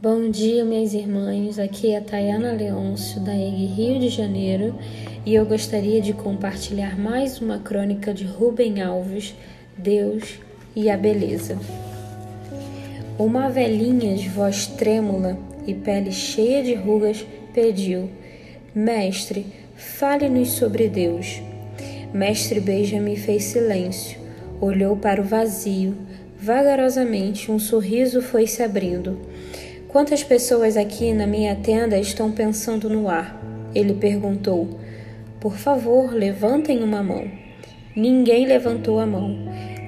Bom dia, minhas irmãs. Aqui é a Tayana Leôncio, da EG Rio de Janeiro, e eu gostaria de compartilhar mais uma crônica de Rubem Alves, Deus e a Beleza. Uma velhinha de voz trêmula e pele cheia de rugas pediu: Mestre, fale-nos sobre Deus. Mestre Benjamin fez silêncio, olhou para o vazio. Vagarosamente, um sorriso foi se abrindo. Quantas pessoas aqui na minha tenda estão pensando no ar? Ele perguntou. Por favor, levantem uma mão. Ninguém levantou a mão.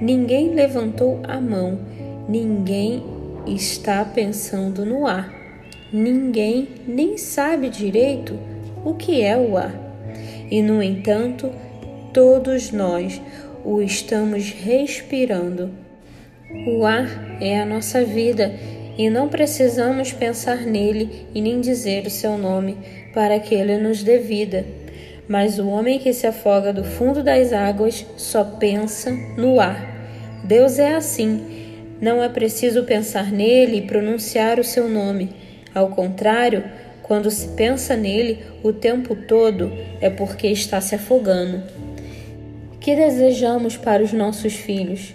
Ninguém levantou a mão. Ninguém está pensando no ar. Ninguém nem sabe direito o que é o ar. E, no entanto, todos nós o estamos respirando. O ar é a nossa vida e não precisamos pensar nele e nem dizer o seu nome para que ele nos dê vida. Mas o homem que se afoga do fundo das águas só pensa no ar. Deus é assim. Não é preciso pensar nele e pronunciar o seu nome. Ao contrário, quando se pensa nele o tempo todo, é porque está se afogando. Que desejamos para os nossos filhos?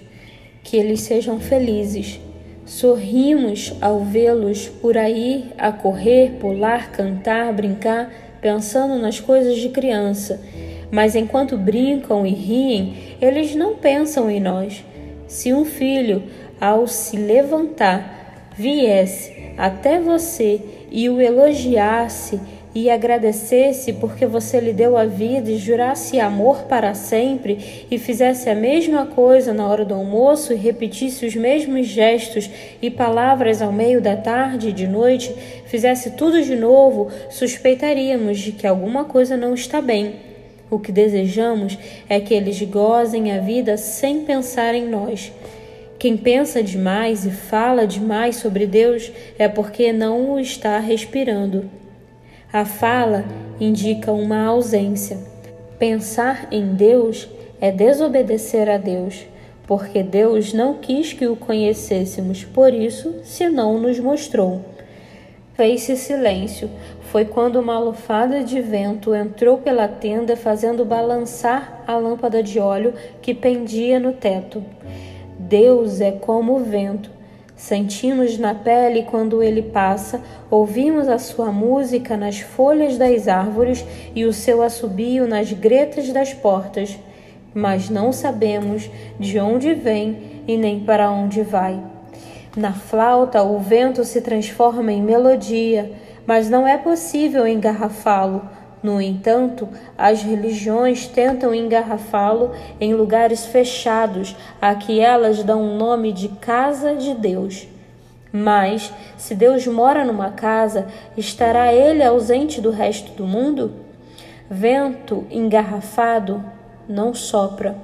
Que eles sejam felizes Sorrimos ao vê-los por aí a correr, pular, cantar, brincar, pensando nas coisas de criança. Mas enquanto brincam e riem, eles não pensam em nós. Se um filho, ao se levantar, viesse até você e o elogiasse e agradecesse porque você lhe deu a vida e jurasse amor para sempre e fizesse a mesma coisa na hora do almoço e repetisse os mesmos gestos e palavras ao meio da tarde e de noite, fizesse tudo de novo, suspeitaríamos de que alguma coisa não está bem. O que desejamos é que eles gozem a vida sem pensar em nós. Quem pensa demais e fala demais sobre Deus é porque não o está respirando. A fala indica uma ausência. Pensar em Deus é desobedecer a Deus, porque Deus não quis que o conhecêssemos, por isso se não nos mostrou. Fez-se silêncio. Foi quando uma lufada de vento entrou pela tenda, fazendo balançar a lâmpada de óleo que pendia no teto. Deus é como o vento Sentimos na pele quando ele passa, ouvimos a sua música nas folhas das árvores e o seu assobio nas gretas das portas, mas não sabemos de onde vem e nem para onde vai. Na flauta, o vento se transforma em melodia, mas não é possível engarrafá-lo no entanto, as religiões tentam engarrafá-lo em lugares fechados, a que elas dão o nome de casa de Deus. Mas, se Deus mora numa casa, estará ele ausente do resto do mundo? Vento engarrafado não sopra.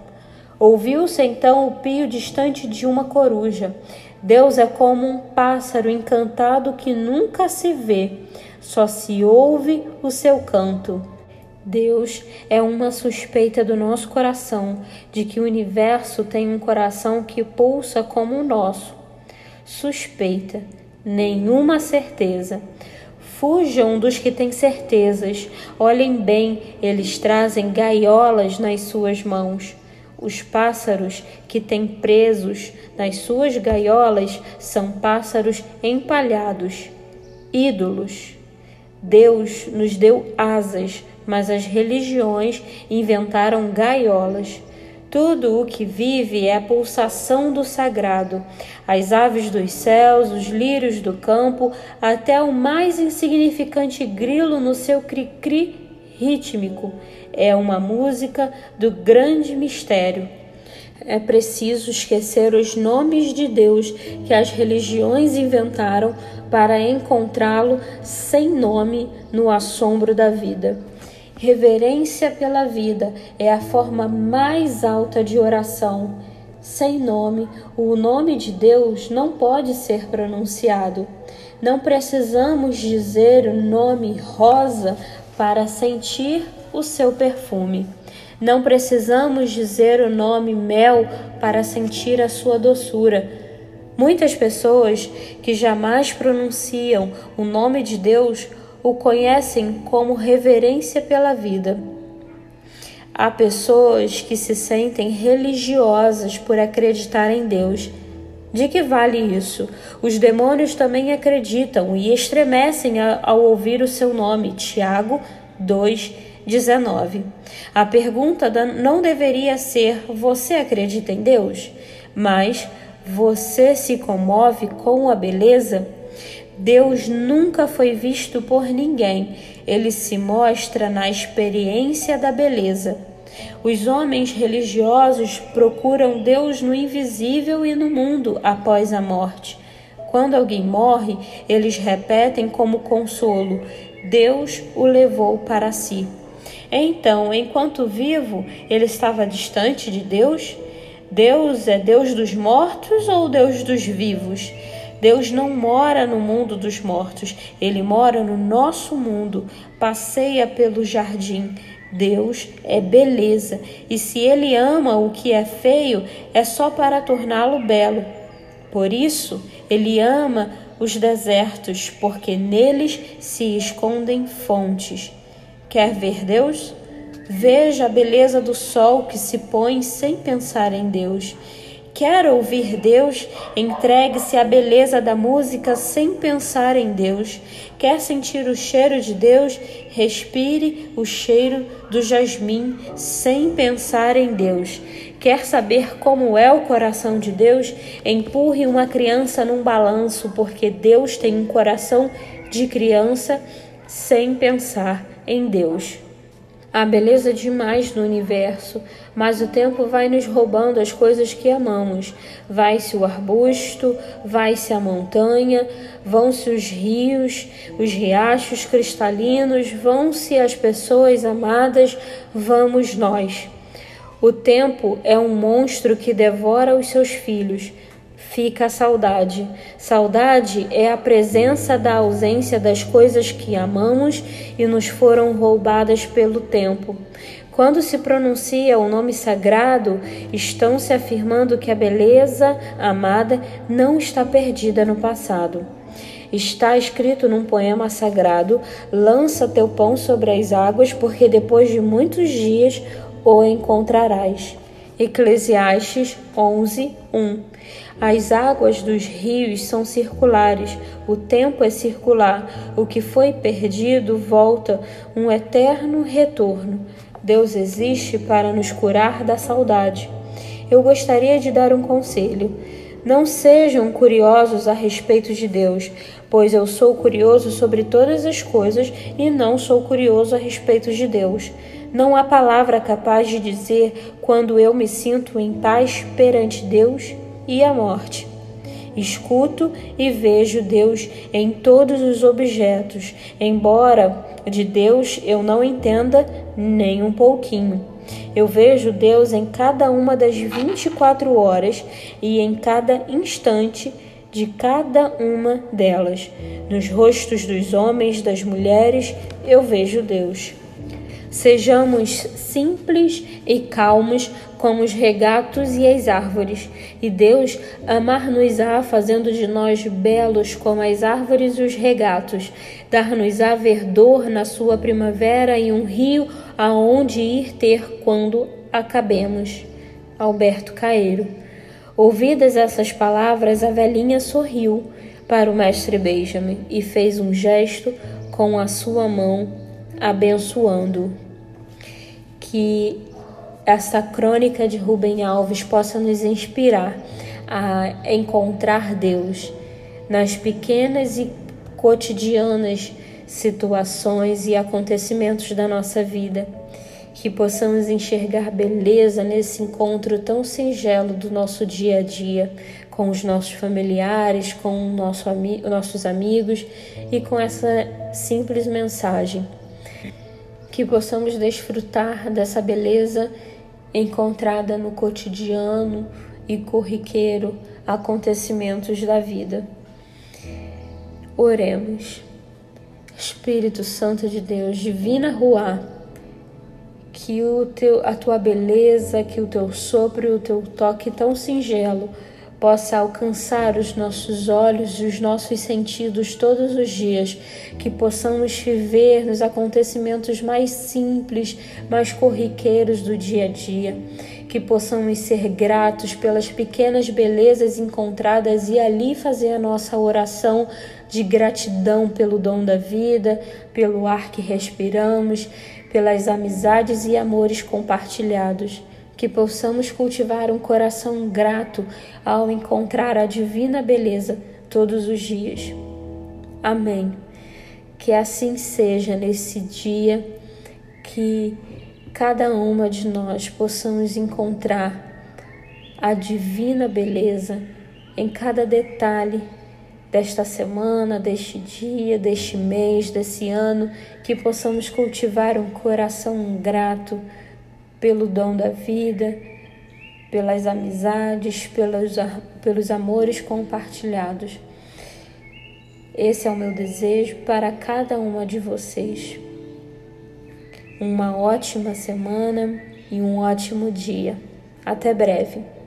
Ouviu-se então o pio distante de uma coruja. Deus é como um pássaro encantado que nunca se vê, só se ouve o seu canto. Deus é uma suspeita do nosso coração de que o universo tem um coração que pulsa como o nosso. Suspeita, nenhuma certeza. Fujam dos que têm certezas. Olhem bem, eles trazem gaiolas nas suas mãos. Os pássaros que têm presos nas suas gaiolas são pássaros empalhados, ídolos. Deus nos deu asas, mas as religiões inventaram gaiolas. Tudo o que vive é a pulsação do sagrado. As aves dos céus, os lírios do campo, até o mais insignificante grilo no seu cri-cri rítmico. É uma música do grande mistério. É preciso esquecer os nomes de Deus que as religiões inventaram para encontrá-lo sem nome no assombro da vida. Reverência pela vida é a forma mais alta de oração. Sem nome, o nome de Deus não pode ser pronunciado. Não precisamos dizer o nome rosa para sentir o seu perfume. Não precisamos dizer o nome mel para sentir a sua doçura. Muitas pessoas que jamais pronunciam o nome de Deus o conhecem como reverência pela vida. Há pessoas que se sentem religiosas por acreditar em Deus. De que vale isso? Os demônios também acreditam e estremecem ao ouvir o seu nome. Tiago 2:19. A pergunta não deveria ser: você acredita em Deus? Mas você se comove com a beleza? Deus nunca foi visto por ninguém, ele se mostra na experiência da beleza. Os homens religiosos procuram Deus no invisível e no mundo após a morte. Quando alguém morre, eles repetem como consolo: Deus o levou para si. Então, enquanto vivo, ele estava distante de Deus? Deus é Deus dos mortos ou Deus dos vivos? Deus não mora no mundo dos mortos, ele mora no nosso mundo, passeia pelo jardim. Deus é beleza, e se ele ama o que é feio, é só para torná-lo belo. Por isso, ele ama os desertos, porque neles se escondem fontes. Quer ver Deus? Veja a beleza do sol que se põe sem pensar em Deus. Quer ouvir Deus? Entregue-se à beleza da música sem pensar em Deus. Quer sentir o cheiro de Deus? Respire o cheiro do jasmim sem pensar em Deus. Quer saber como é o coração de Deus? Empurre uma criança num balanço, porque Deus tem um coração de criança sem pensar em Deus. Há beleza demais no universo, mas o tempo vai nos roubando as coisas que amamos. Vai-se o arbusto, vai-se a montanha, vão-se os rios, os riachos cristalinos, vão-se as pessoas amadas, vamos nós. O tempo é um monstro que devora os seus filhos fica a saudade. Saudade é a presença da ausência das coisas que amamos e nos foram roubadas pelo tempo. Quando se pronuncia o nome sagrado, estão se afirmando que a beleza amada não está perdida no passado. Está escrito num poema sagrado: lança teu pão sobre as águas, porque depois de muitos dias o encontrarás. Eclesiastes 11, 1. As águas dos rios são circulares, o tempo é circular, o que foi perdido volta, um eterno retorno. Deus existe para nos curar da saudade. Eu gostaria de dar um conselho. Não sejam curiosos a respeito de Deus, pois eu sou curioso sobre todas as coisas e não sou curioso a respeito de Deus. Não há palavra capaz de dizer quando eu me sinto em paz perante Deus e a morte. Escuto e vejo Deus em todos os objetos, embora de Deus eu não entenda nem um pouquinho. Eu vejo Deus em cada uma das 24 horas e em cada instante de cada uma delas. Nos rostos dos homens, das mulheres, eu vejo Deus. Sejamos simples e calmos como os regatos e as árvores, e Deus amar-nos-á, fazendo de nós belos como as árvores e os regatos, dar-nos-á verdor na sua primavera e um rio aonde ir ter quando acabemos. Alberto Caeiro. Ouvidas essas palavras, a velhinha sorriu para o mestre Benjamin e fez um gesto com a sua mão abençoando. Que essa crônica de Rubem Alves possa nos inspirar a encontrar Deus nas pequenas e cotidianas situações e acontecimentos da nossa vida. Que possamos enxergar beleza nesse encontro tão singelo do nosso dia a dia com os nossos familiares, com nosso, nossos amigos e com essa simples mensagem que possamos desfrutar dessa beleza encontrada no cotidiano e corriqueiro acontecimentos da vida. Oremos. Espírito Santo de Deus, divina Ruá, que o teu, a tua beleza, que o teu sopro o teu toque tão singelo possa alcançar os nossos olhos e os nossos sentidos todos os dias, que possamos viver nos acontecimentos mais simples, mais corriqueiros do dia a dia, que possamos ser gratos pelas pequenas belezas encontradas e ali fazer a nossa oração de gratidão pelo dom da vida, pelo ar que respiramos, pelas amizades e amores compartilhados que possamos cultivar um coração grato ao encontrar a divina beleza todos os dias. Amém. Que assim seja nesse dia, que cada uma de nós possamos encontrar a divina beleza em cada detalhe desta semana, deste dia, deste mês, desse ano, que possamos cultivar um coração grato pelo dom da vida, pelas amizades, pelos, pelos amores compartilhados. Esse é o meu desejo para cada uma de vocês. Uma ótima semana e um ótimo dia. Até breve.